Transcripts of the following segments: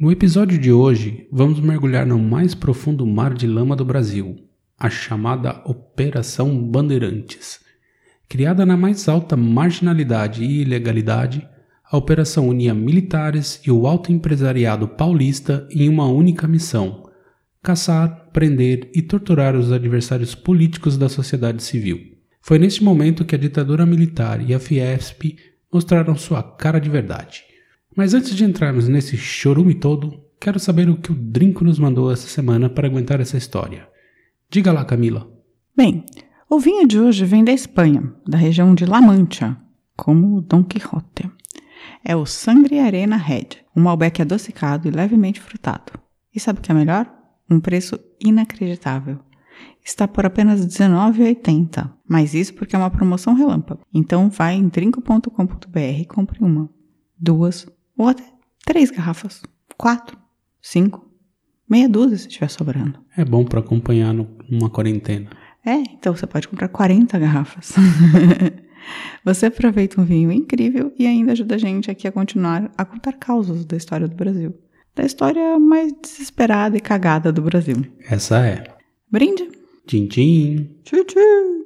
No episódio de hoje, vamos mergulhar no mais profundo mar de lama do Brasil, a chamada Operação Bandeirantes. Criada na mais alta marginalidade e ilegalidade, a operação unia militares e o alto empresariado paulista em uma única missão: caçar, prender e torturar os adversários políticos da sociedade civil. Foi neste momento que a ditadura militar e a Fiesp mostraram sua cara de verdade. Mas antes de entrarmos nesse chorume todo, quero saber o que o Drinco nos mandou essa semana para aguentar essa história. Diga lá, Camila. Bem, o vinho de hoje vem da Espanha, da região de La Mancha, como o Dom Quixote. É o Sangre Arena Red, um Malbec adocicado e levemente frutado. E sabe o que é melhor? Um preço inacreditável. Está por apenas R$19,80, mas isso porque é uma promoção relâmpago. Então vai em drinco.com.br e compre uma, duas ou até três garrafas. Quatro, cinco, meia dúzia se estiver sobrando. É bom para acompanhar numa quarentena. É, então você pode comprar 40 garrafas. você aproveita um vinho incrível e ainda ajuda a gente aqui a continuar a contar causas da história do Brasil. Da história mais desesperada e cagada do Brasil. Essa é. Brinde! Tchim, tchim. Tchim, tchim.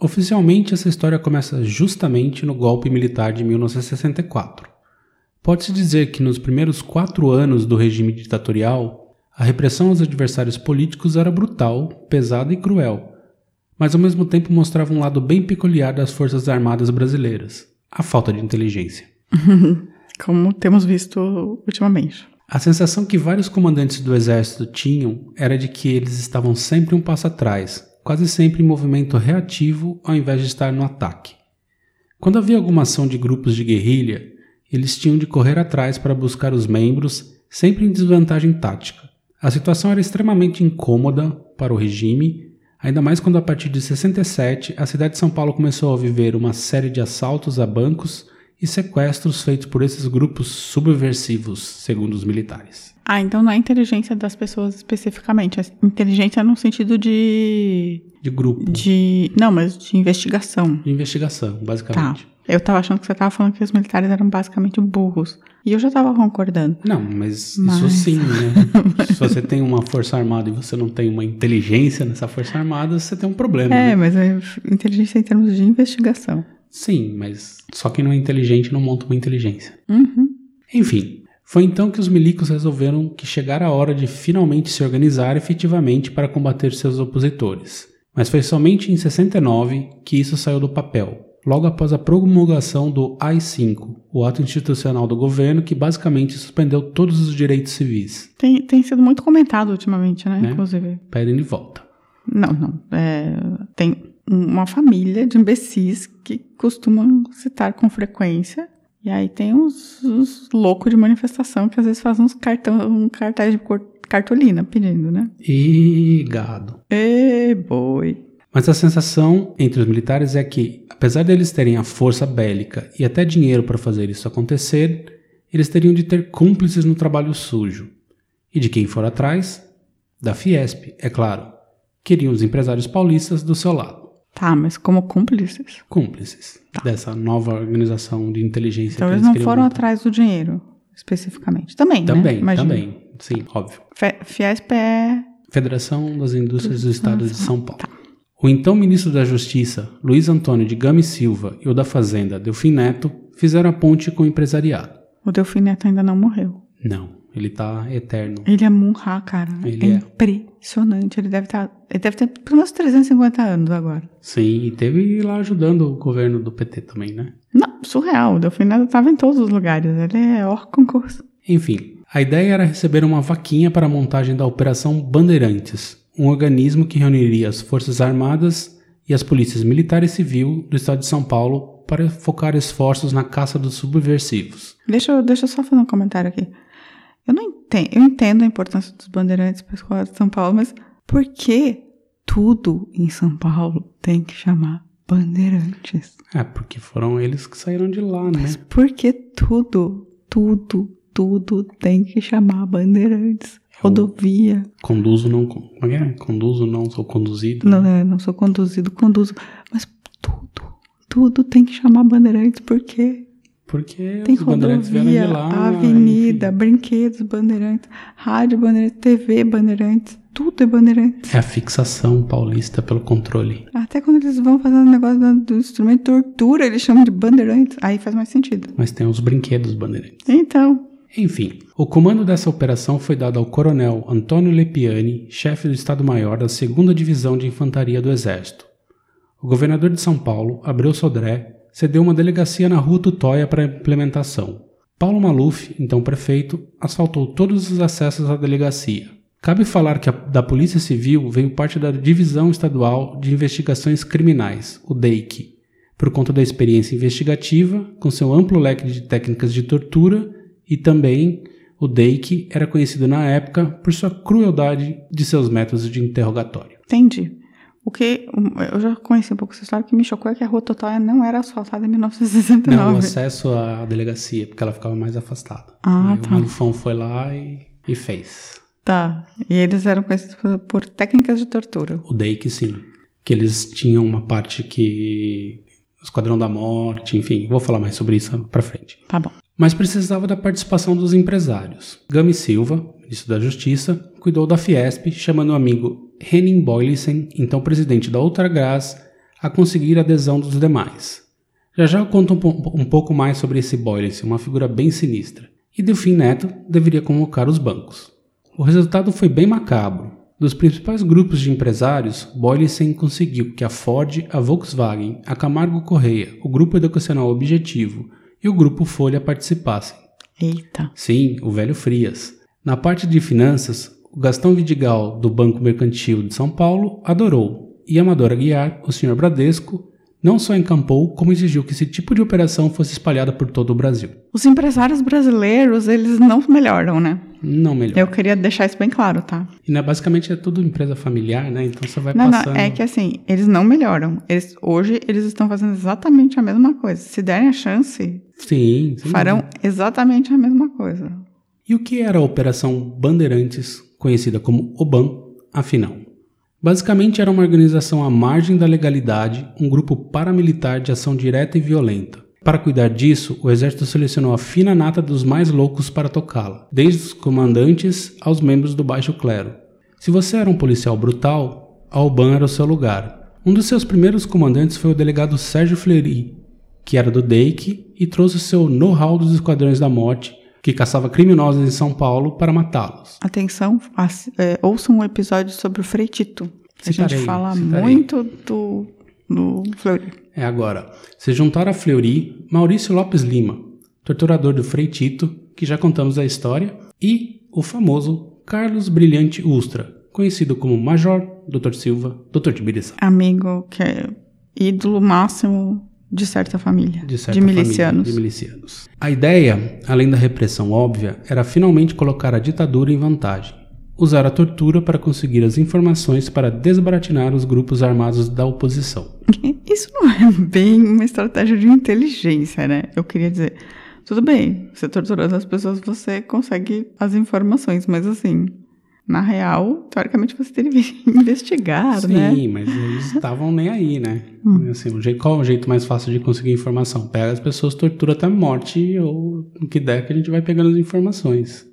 Oficialmente essa história começa justamente no golpe militar de 1964. Pode-se dizer que nos primeiros quatro anos do regime ditatorial, a repressão aos adversários políticos era brutal, pesada e cruel, mas ao mesmo tempo mostrava um lado bem peculiar das Forças Armadas brasileiras: a falta de inteligência. Como temos visto ultimamente. A sensação que vários comandantes do exército tinham era de que eles estavam sempre um passo atrás, quase sempre em movimento reativo ao invés de estar no ataque. Quando havia alguma ação de grupos de guerrilha, eles tinham de correr atrás para buscar os membros, sempre em desvantagem tática. A situação era extremamente incômoda para o regime, ainda mais quando a partir de 67 a cidade de São Paulo começou a viver uma série de assaltos a bancos e sequestros feitos por esses grupos subversivos, segundo os militares. Ah, então não é inteligência das pessoas especificamente, é inteligência no sentido de. De grupo. De. Não, mas de investigação. De investigação, basicamente. Tá. Eu tava achando que você tava falando que os militares eram basicamente burros. E eu já tava concordando. Não, mas, mas... isso sim, né? Se você tem uma força armada e você não tem uma inteligência nessa força armada, você tem um problema. É, né? mas é inteligência em termos de investigação. Sim, mas só quem não é inteligente não monta uma inteligência. Uhum. Enfim, foi então que os milicos resolveram que chegara a hora de finalmente se organizar efetivamente para combater seus opositores. Mas foi somente em 69 que isso saiu do papel, logo após a promulgação do AI-5, o ato institucional do governo que basicamente suspendeu todos os direitos civis. Tem, tem sido muito comentado ultimamente, né? né? Inclusive. Pedem de volta. Não, não. É, tem uma família de imbecis que costumam citar com frequência. E aí tem uns, uns loucos de manifestação que às vezes fazem uns cartão, um cartaz de cartolina pedindo, né? E gado. E boi. Mas a sensação entre os militares é que, apesar deles terem a força bélica e até dinheiro para fazer isso acontecer, eles teriam de ter cúmplices no trabalho sujo. E de quem for atrás? Da Fiesp, é claro. Queriam os empresários paulistas do seu lado. Tá, mas como cúmplices? Cúmplices tá. dessa nova organização de inteligência. Então eles, eles não foram montar. atrás do dinheiro, especificamente. Também, também, né? também. Sim, óbvio. Fe Fiesp é... Federação das Indústrias do Estado de São Paulo. Tá. O então ministro da Justiça, Luiz Antônio de Gama e Silva, e o da Fazenda, Delfim Neto, fizeram a ponte com o empresariado. O Delfim Neto ainda não morreu. Não. Ele tá eterno. Ele é Munra, cara. Ele é é. Impressionante. Ele deve estar. ele deve ter pelo menos 350 anos agora. Sim, e teve lá ajudando o governo do PT também, né? Não, surreal. O Delfinado tava em todos os lugares. Ele é hors concurso. Enfim, a ideia era receber uma vaquinha para a montagem da Operação Bandeirantes, um organismo que reuniria as Forças Armadas e as polícias militar e civil do estado de São Paulo para focar esforços na caça dos subversivos. Deixa, eu- deixa eu só fazer um comentário aqui. Eu não entendo, eu entendo a importância dos bandeirantes para a escola de São Paulo, mas por que tudo em São Paulo tem que chamar bandeirantes? É, porque foram eles que saíram de lá, né? Mas por que tudo, tudo, tudo tem que chamar bandeirantes? Rodovia. Conduzo não. Como é que é? Conduzo não, sou conduzido. Não, é, não sou conduzido, conduzo. Mas tudo, tudo tem que chamar bandeirantes, por quê? Porque Tem os bandeirantes vieram rodovia, de lá. avenida, enfim. brinquedos, bandeirantes, rádio, bandeirantes, TV, bandeirantes, tudo é bandeirantes. É a fixação paulista pelo controle. Até quando eles vão fazer um negócio do, do instrumento de tortura, eles chamam de bandeirantes. Aí faz mais sentido. Mas tem os brinquedos bandeirantes. Então, Enfim, o comando dessa operação foi dado ao coronel Antônio Lepiani, chefe do Estado-Maior da 2 Divisão de Infantaria do Exército. O governador de São Paulo, Abreu Sodré, cedeu uma delegacia na rua Tutóia para implementação. Paulo Maluf, então prefeito, asfaltou todos os acessos à delegacia. Cabe falar que a- da Polícia Civil veio parte da Divisão Estadual de Investigações Criminais, o DEIC, por conta da experiência investigativa, com seu amplo leque de técnicas de tortura, e também o DEIC era conhecido na época por sua crueldade de seus métodos de interrogatório. entendi. O que eu já conheci um pouco essa história, o que me chocou é que a rua Total não era asfaltada em 1969. Não, o acesso à delegacia, porque ela ficava mais afastada. Ah, Aí tá. O Malufão foi lá e, e fez. Tá. E eles eram conhecidos por, técnicas de tortura. O DEIC, sim. Que eles tinham uma parte que... Esquadrão da Morte, enfim. Vou falar mais sobre isso pra frente. Tá bom. mas precisava da participação dos empresários. Gami Silva, ministro da Justiça, cuidou da Fiesp, chamando o amigo Henning Boylissen, então presidente da Ultragás, a conseguir a adesão dos demais. Já já eu conto um, um pouco mais sobre esse Boylissen, uma figura bem sinistra. E Delfim Neto deveria convocar os bancos. O resultado foi bem macabro. Dos principais grupos de empresários, Boylissen conseguiu que a Ford, a Volkswagen, a Camargo Correia, o Grupo Educacional Objetivo e o Grupo Folha participassem. Eita. Sim, o velho Frias. Na parte de finanças, o Gastão Vidigal, do Banco Mercantil de São Paulo, adorou, e Amador Aguiar, o Sr. Bradesco, não só encampou, como exigiu que esse tipo de operação fosse espalhada por todo o Brasil. Os empresários brasileiros, eles não melhoram, né? Não melhor. Eu queria deixar isso bem claro, tá? E né, basicamente é tudo empresa familiar, né? Então você vai Não, passando. não, é que assim, eles não melhoram. Eles, hoje eles estão fazendo exatamente a mesma coisa. Se derem a chance, Sim, sim. farão exatamente a mesma coisa. E o que era a Operação Bandeirantes, conhecida como OBAN, afinal? Basicamente era uma organização à margem da legalidade, um grupo paramilitar de ação direta e violenta. Para cuidar disso, o exército selecionou a fina nata dos mais loucos para tocá-la, desde os comandantes aos membros do baixo clero. Se você era um policial brutal, a OBAN era o seu lugar. Um dos seus primeiros comandantes foi o delegado Sérgio Fleury, que era do DEIC e trouxe seu know-how dos esquadrões da morte, que caçava criminosos em São Paulo para matá-los. Atenção, é, ouçam um episódio sobre o Frei Tito. A Citarei, gente fala citarei. muito do, do Fleury. É agora. Se juntaram a Fleury, Maurício Lopes Lima, torturador do Frei Tito, que já contamos a história, e o famoso Carlos Brilhante Ustra, conhecido como Major, Dr. Silva, Dr. Tibiriçá. Amigo que é ídolo máximo de certa família. De, certa milicianos. família, de milicianos. A ideia, além da repressão óbvia, era finalmente colocar a ditadura em vantagem. Usar a tortura para conseguir as informações para desbaratinar os grupos armados da oposição. Isso não é bem uma estratégia de inteligência, né? Eu queria dizer, tudo bem, você torturando as pessoas, você consegue as informações, mas assim, na real, teoricamente você teria que investigar, Sim, né? mas eles estavam nem aí, né? Assim, o jeito, qual é o jeito mais fácil de conseguir informação? Pega as pessoas, tortura até morte ou o que der que a gente vai pegando as informações.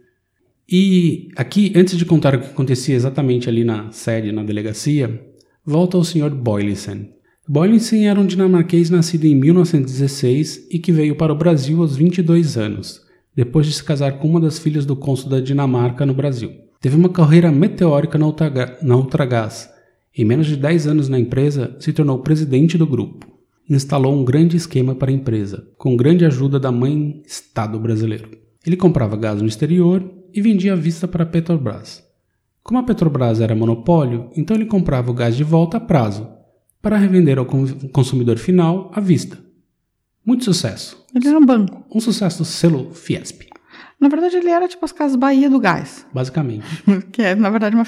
E aqui, antes de contar o que acontecia exatamente ali na sede, na delegacia, volta ao Sr. Boylissen. Boylissen era um dinamarquês nascido em 1916 e que veio para o Brasil aos 22 anos, depois de se casar com uma das filhas do cônsul da Dinamarca no Brasil. Teve uma carreira meteórica na, Ultraga na Ultragás. Em menos de 10 anos na empresa, se tornou presidente do grupo. Instalou um grande esquema para a empresa, com grande ajuda da mãe Estado brasileiro. Ele comprava gás no exterior e vendia à vista para a Petrobras. Como a Petrobras era monopólio, então ele comprava o gás de volta a prazo, para revender ao consumidor final à vista. Muito sucesso. Ele era um banco. Um sucesso selo Fiesp. Na verdade, ele era tipo as Casas Bahia do Gás. Basicamente. que é, na verdade, uma,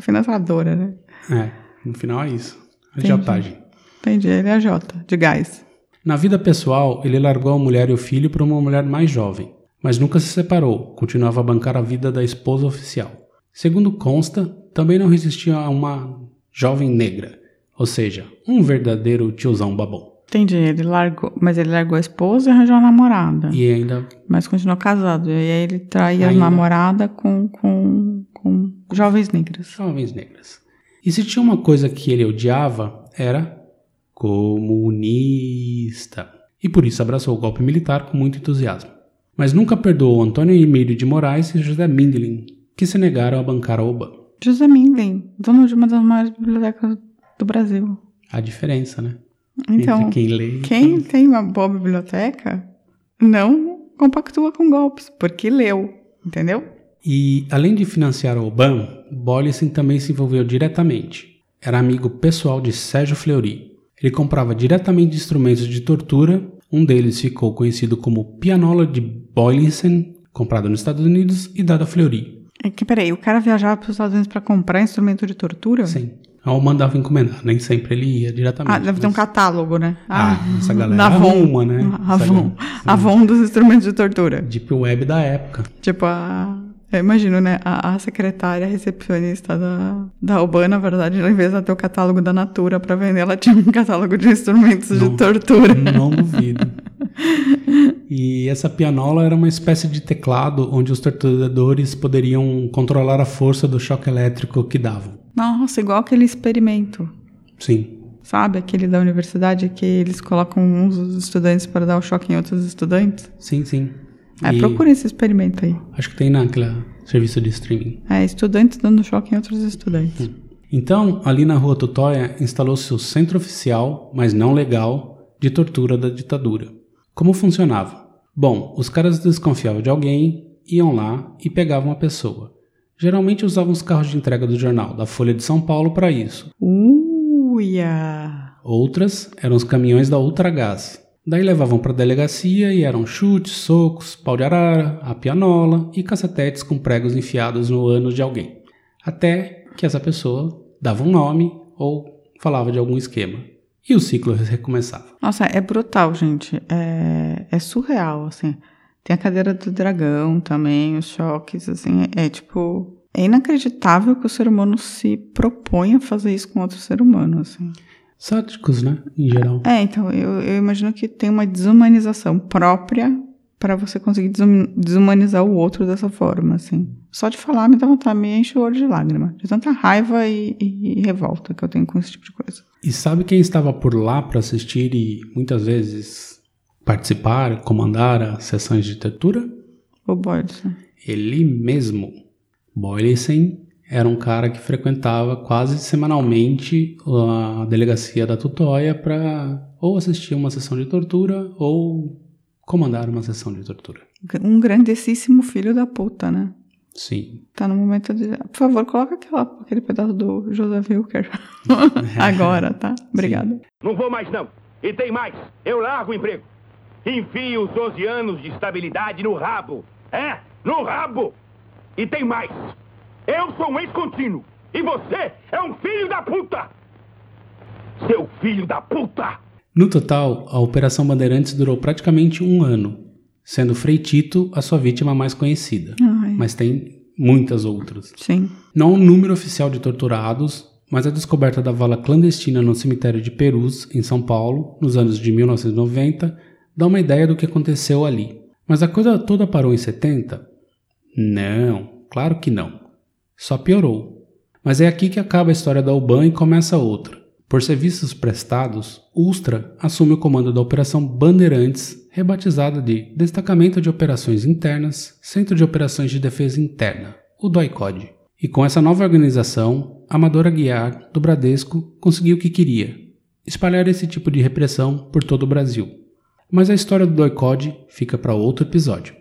financiadora, né? É, no final é isso. Agiotagem. Entendi, ele é a Jota, de gás. Na vida pessoal, ele largou a mulher e o filho para uma mulher mais jovem, mas nunca se separou, continuava a bancar a vida da esposa oficial. Segundo consta, também não resistia a uma jovem negra, ou seja, um verdadeiro tiozão babão. Entendi, ele largou, mas ele largou a esposa e arranjou a namorada. E ainda. Mas continuou casado. E aí ele traía a namorada com, com, com jovens negras. Jovens negras. E se tinha uma coisa que ele odiava, era comunista. E por isso abraçou o golpe militar com muito entusiasmo. Mas nunca perdoou Antônio Emílio de Moraes e José Mindlin, que se negaram a bancar a Oba. José Mindlin, dono de uma das maiores bibliotecas do Brasil. A diferença, né? Então, quem lê. Quem tem uma boa biblioteca não compactua com golpes, porque leu, entendeu? E além de financiar o Obama, Bollesen também se envolveu diretamente. Era amigo pessoal de Sérgio Fleury. Ele comprava diretamente instrumentos de tortura. Um deles ficou conhecido como pianola de Boylesen, comprado nos Estados Unidos e dado a Fleury. É que peraí, o cara viajava para os Estados Unidos para comprar instrumento de tortura? Sim. Ou mandava encomendar, nem sempre ele ia diretamente. Ah, deve ter um catálogo, né? Ah, ah essa galera arruma, né? Avon. Avon dos instrumentos de tortura. Deep Web da época. Tipo, a... Eu imagino, né? A, a secretária recepcionista da, da Urbana, na verdade, em vez de ter o catálogo da Natura para vender, ela tinha um catálogo de instrumentos não, de tortura. Não duvido. E essa pianola era uma espécie de teclado onde os torturadores poderiam controlar a força do choque elétrico que davam. Nossa, igual aquele experimento. Sim. Sabe, aquele da universidade que eles colocam uns estudantes para dar o choque em outros estudantes? Sim, sim. É, e procure esse experimento aí. Acho que tem naquele serviço de streaming. É, estudantes dando choque em outros estudantes. Hum. Então, ali na rua Tutóia, instalou-se o centro oficial, mas não legal, de tortura da ditadura. Como funcionava? Bom, os caras desconfiavam de alguém, iam lá e pegavam a pessoa. Geralmente usavam os carros de entrega do jornal, da Folha de São Paulo, para isso. Uia! Outras eram os caminhões da Ultragás. Daí levavam para a delegacia e eram chutes, socos, pau de arara, a pianola e cacetetes com pregos enfiados no ânus de alguém. Até que essa pessoa dava um nome ou falava de algum esquema. E o ciclo recomeçava. Nossa, é brutal, gente. É, é surreal, assim. Tem a cadeira do dragão também, os choques, assim, é, é tipo. É inacreditável que o ser humano se propõe a fazer isso com outro ser humano, assim. Sádicos, né? Em geral. É, então, eu, eu imagino que tem uma desumanização própria para você conseguir desumanizar o outro dessa forma, assim. Só de falar me dá vontade, me enche o olho de lágrima. De tanta raiva e, e, e revolta que eu tenho com esse tipo de coisa. E sabe quem estava por lá para assistir e muitas vezes participar, comandar as sessões de tortura? O Boylesen. Ele mesmo. Boylesen era um cara que frequentava quase semanalmente a delegacia da Tutóia para ou assistir uma sessão de tortura ou comandar uma sessão de tortura. Um grandíssimo filho da puta, né? Sim. Tá no momento de. Por favor, coloca aquela, aquele pedaço do Joseph Wilker. Agora, tá? Obrigada. Não vou mais, não. E tem mais. Eu largo o emprego. Enfie os 12 anos de estabilidade no rabo. É, no rabo. E tem mais. Eu sou um ex-contínuo. E você é um filho da puta. Seu filho da puta. No total, a Operação Bandeirantes durou praticamente um ano, sendo Frei Tito a sua vítima mais conhecida. Ai. Mas tem muitas outras. Sim. Não o número oficial de torturados, mas a descoberta da vala clandestina no cemitério de Perus, em São Paulo, nos anos de 1990, dá uma ideia do que aconteceu ali. Mas a coisa toda parou em 70? Não, claro que não. Só piorou. Mas é aqui que acaba a história da UBAN e começa outra. Por serviços prestados, Ustra assume o comando da Operação Bandeirantes, rebatizada de Destacamento de Operações Internas, Centro de Operações de Defesa Interna, o DOICOD. E com essa nova organização, Amador Aguiar, do Bradesco, conseguiu o que queria: espalhar esse tipo de repressão por todo o Brasil. Mas a história do DOICOD fica para outro episódio.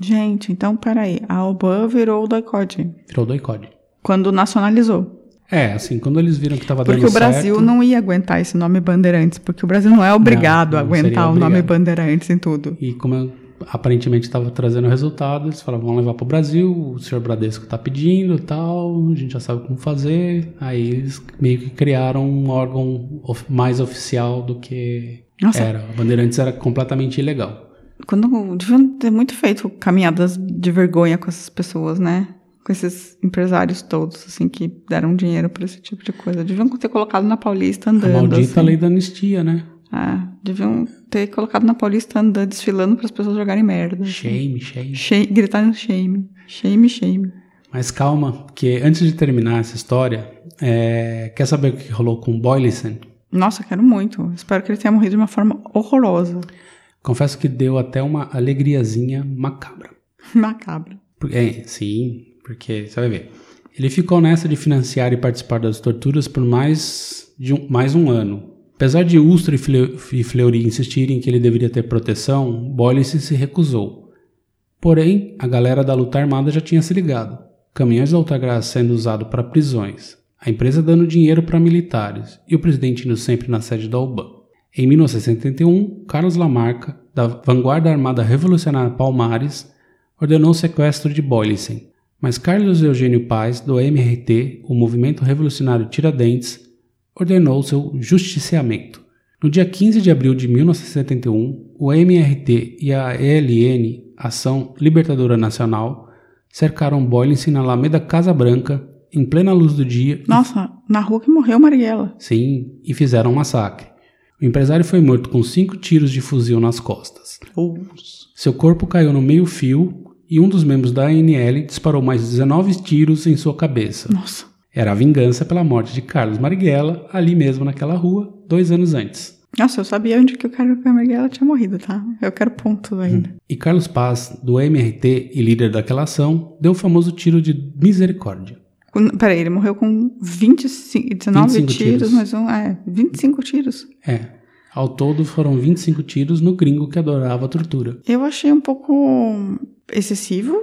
Gente, então peraí. A Alban virou o doicode. Virou DOICOD. Quando nacionalizou. É, assim, quando eles viram que estava dando Porque o Brasil certo, não ia aguentar esse nome Bandeirantes. Porque o Brasil não é obrigado Não, a não seria aguentar o nome obrigado. Bandeirantes em tudo. E como eu- aparentemente estava trazendo resultado, eles falaram, vamos levar para o Brasil, o senhor Bradesco está pedindo e tal, a gente já sabe como fazer. Aí eles meio que criaram um órgão mais oficial do que Nossa. era. A Bandeirantes era completamente ilegal. Quando deviam ter muito feito caminhadas de vergonha com essas pessoas, né? Com esses empresários todos, assim, que deram dinheiro pra esse tipo de coisa. Deviam ter colocado na Paulista A andando. maldita assim. lei da anistia, né? É, deviam ter colocado na Paulista andando, desfilando para as pessoas jogarem merda. assim. Shame, shame. Shame, gritarem shame. Shame, shame. Mas calma, porque antes de terminar essa história, é, quer saber o que rolou com o Boylison? Nossa, quero muito. Espero que ele tenha morrido de uma forma horrorosa. Confesso que deu até uma alegriazinha macabra. Macabra. É, sim, porque você vai ver. Ele ficou nessa de financiar e participar das torturas por mais de um, mais um ano. Apesar de Ustra e Fle- Fleury insistirem que ele deveria ter proteção, Boyce se recusou. Porém, a galera da luta armada já tinha se ligado. Caminhões da Ultragraça sendo usados para prisões, a empresa dando dinheiro para militares e o presidente indo sempre na sede da UBAN. Em 1971, Carlos Lamarca, da vanguarda armada revolucionária Palmares, ordenou o sequestro de Boylicen, mas Carlos Eugênio Paz, do MRT, o Movimento Revolucionário Tiradentes, ordenou seu justiciamento. No dia 15 de abril de 1971, o MRT e a ELN, Ação Libertadora Nacional, cercaram Boylicen na Alameda Casa Branca, em plena luz do dia, e Nossa, na rua que morreu Marighella. Sim, e fizeram um massacre. O empresário foi morto com cinco tiros de fuzil nas costas. Seu corpo caiu no meio-fio e um dos membros da ANL disparou mais 19 tiros em sua cabeça. Nossa. Era a vingança pela morte de Carlos Marighella, ali mesmo naquela rua, dois anos antes. Nossa, eu sabia onde que o a Marighella tinha morrido, tá? Eu quero ponto ainda. E Carlos Paz, do MRT e líder daquela ação, deu o famoso tiro de misericórdia. Peraí, ele morreu com 25, 19 25 tiros, tiros. mas um. É, 25 tiros. É, ao todo foram 25 tiros no gringo que adorava a tortura. Eu achei um pouco excessivo,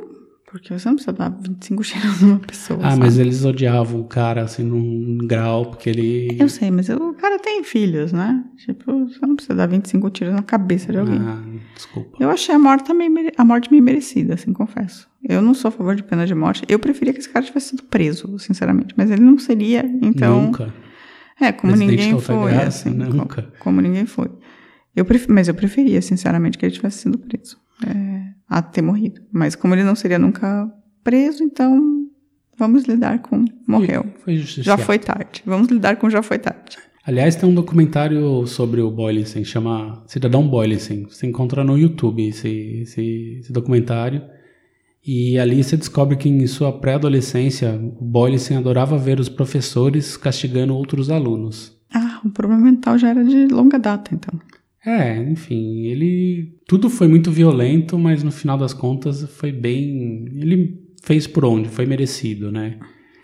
porque você não precisa dar 25 tiros numa pessoa. Ah, sabe? mas eles odiavam o cara assim num grau, porque ele. Eu sei, mas o cara tem filhos, né? Tipo, você não precisa dar 25 tiros na cabeça de alguém. Ah, desculpa. Eu achei a morte, também, a morte meio merecida, assim, confesso. Eu não sou a favor de pena de morte. Eu preferia que esse cara tivesse sido preso, sinceramente. Mas ele não seria, então... Nunca. É, como Presidente ninguém foi, Altagraça, assim. nunca. co- Como ninguém foi. Eu pref... Mas eu preferia, sinceramente, que ele tivesse sido preso. é, a ter morrido. Mas como ele não seria nunca preso, então vamos lidar com morreu. Foi Já justiciado. foi tarde. Vamos lidar com já foi tarde. Aliás, tem um documentário sobre o Boylicen, chama Cidadão Boylicen. Você encontra no YouTube esse, esse, esse documentário. E ali você descobre que em sua pré-adolescência, o Boylicen adorava ver os professores castigando outros alunos. Ah, o problema mental já era de longa data, então. É, enfim, ele. Tudo foi muito violento, mas no final das contas foi bem. Ele fez por onde? Foi merecido, né?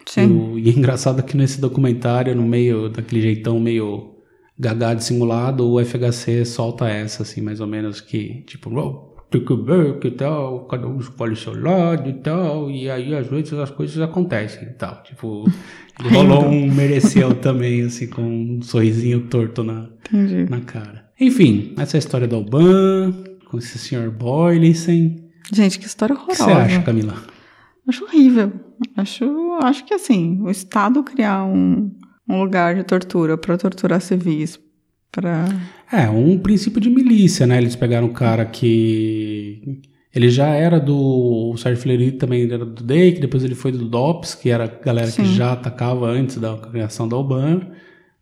Sim. O- e é engraçado que nesse documentário, no meio daquele jeitão meio gagá dissimulado, o FHC solta essa, assim, mais ou menos, que tipo, "Oh, tem que ver que tal, cada um escolhe seu lado e tal, e aí às vezes as coisas acontecem e tal. Tipo, rolou um mereceu também, assim, com um sorrisinho torto na, Entendi. na cara. Enfim, essa é a história do Alban, com esse senhor Boylicen. Gente, que história O que horrorosa. você acha, Camila? Acho horrível. Acho, acho que assim, o Estado criar um, um lugar de tortura para torturar civis, para É, um princípio de milícia, né? Eles pegaram um cara que. Ele já era do. O Sérgio Fleury também era do DEIC, depois ele foi do DOPS, que era a galera que Sim. já atacava antes da criação da UBAN.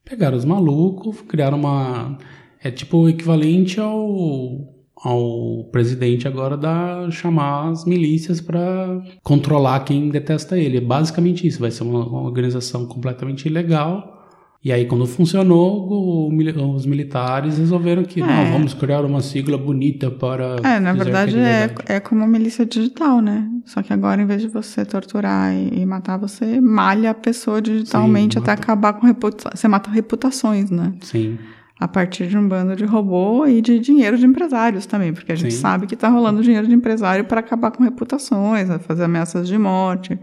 Pegaram os malucos, criaram uma. É tipo o equivalente ao. Ao presidente agora da chamar as milícias para controlar quem detesta ele. É basicamente isso. Vai ser uma, uma organização completamente ilegal E aí, quando funcionou, o, os militares resolveram que, é. não, vamos criar uma sigla bonita para... É, na verdade, é, é como milícia digital, né? Só que agora, em vez de você torturar e, e matar, você malha a pessoa digitalmente Sim, até acabar com reputação. Você mata reputações, né? Sim a partir de um bando de robô e de dinheiro de empresários também, porque a gente Sim. sabe que está rolando dinheiro de empresário para acabar com reputações, fazer ameaças de morte,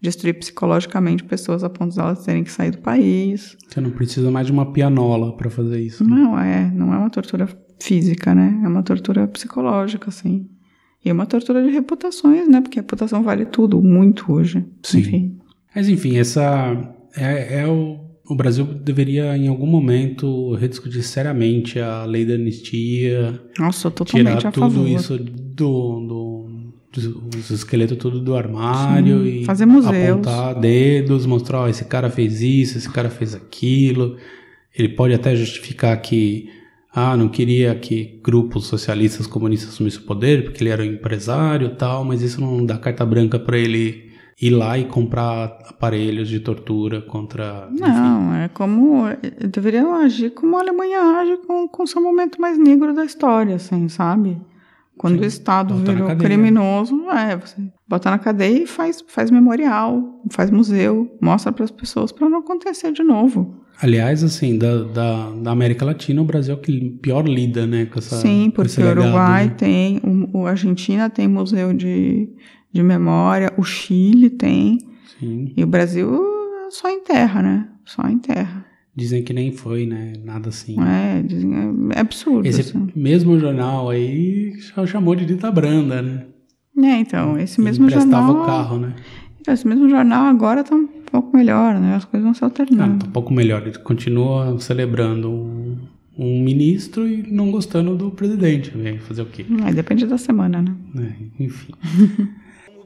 destruir psicologicamente pessoas a ponto de elas terem que sair do país. Você não precisa mais de uma pianola para fazer isso. Né? Não é, não é uma tortura física, né? É uma tortura psicológica, assim. E é uma tortura de reputações, né? Porque a reputação vale tudo, muito hoje. Sim. Enfim. Mas enfim, essa é, é o o Brasil deveria, em algum momento, rediscutir seriamente a lei da anistia. Nossa, totalmente tirar tudo favor. isso do, do, dos esqueletos tudo do armário Sim, e fazer museus. apontar dedos, mostrar, ó, esse cara fez isso, esse cara fez aquilo. Ele pode até justificar que ah, não queria que grupos socialistas comunistas assumissem o poder porque ele era um empresário e tal, mas isso não dá carta branca para ele ir lá e comprar aparelhos de tortura contra. Não, enfim. é como. Deveria agir como a Alemanha age com, com seu momento mais negro da história, assim, sabe? Quando Sim, o Estado virou criminoso, é, você bota na cadeia e faz, faz memorial, faz museu, mostra para as pessoas para não acontecer de novo. Aliás, assim, da, da, da, América Latina, o Brasil é o que pior lida, né, com essa Sim, porque o Uruguai né? tem, o, o Argentina tem museu de, de memória, o Chile tem. Sim. E o Brasil só enterra, né? Só enterra. Dizem que nem foi, né? Nada assim. É, dizem, é absurdo. Esse assim. mesmo jornal aí chamou de dita branda, né? É, então, esse mesmo jornal... o carro, né? Então, esse mesmo jornal agora tá um pouco melhor, né? As coisas vão se alternando. Ah, tá um pouco melhor. Ele continua celebrando um, um ministro e não gostando do presidente. Vem fazer o quê? É, depende da semana, né? É, enfim.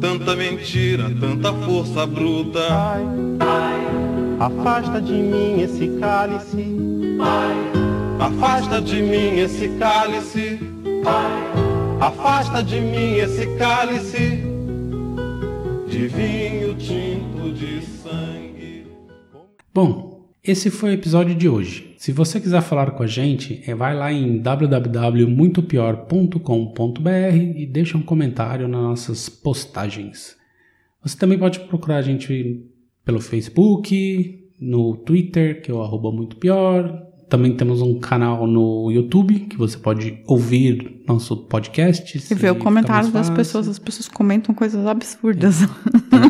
Tanta mentira, tanta força bruta. Pai, pai, afasta de mim esse cálice. Pai, afasta de mim esse cálice. Pai, afasta de mim esse cálice de vinho tinto de sangue. Bom, esse foi o episódio de hoje. Se você quiser falar com a gente, é, vai lá em www.muitopior.com.br e deixa um comentário nas nossas postagens. Você também pode procurar a gente pelo Facebook, no Twitter, que é o arroba muito pior. Também temos um canal no YouTube que você pode ouvir nosso podcast. E ver o comentário das pessoas. As pessoas comentam coisas absurdas. É.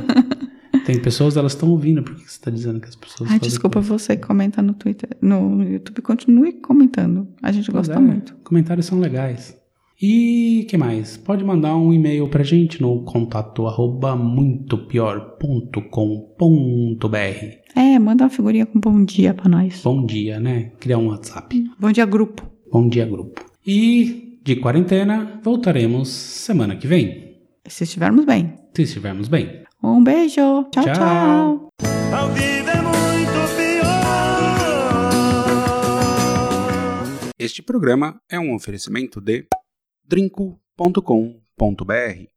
Tem pessoas, elas estão ouvindo. Por que você está dizendo que as pessoas. Ai, desculpa, coisa? você que comenta no Twitter. No YouTube, continue comentando. A gente pois gosta é, muito. Comentários são legais. E que mais? Pode mandar um e-mail pra gente no contato arroba muitopior.com.br. É, manda uma figurinha com bom dia pra nós. Bom dia, né? Criar um WhatsApp. Bom dia, grupo. Bom dia, grupo. E de quarentena, voltaremos semana que vem. Se estivermos bem. Se estivermos bem. Um beijo. Tchau, tchau. tchau. É muito pior. Este programa é um oferecimento de drinco.com.br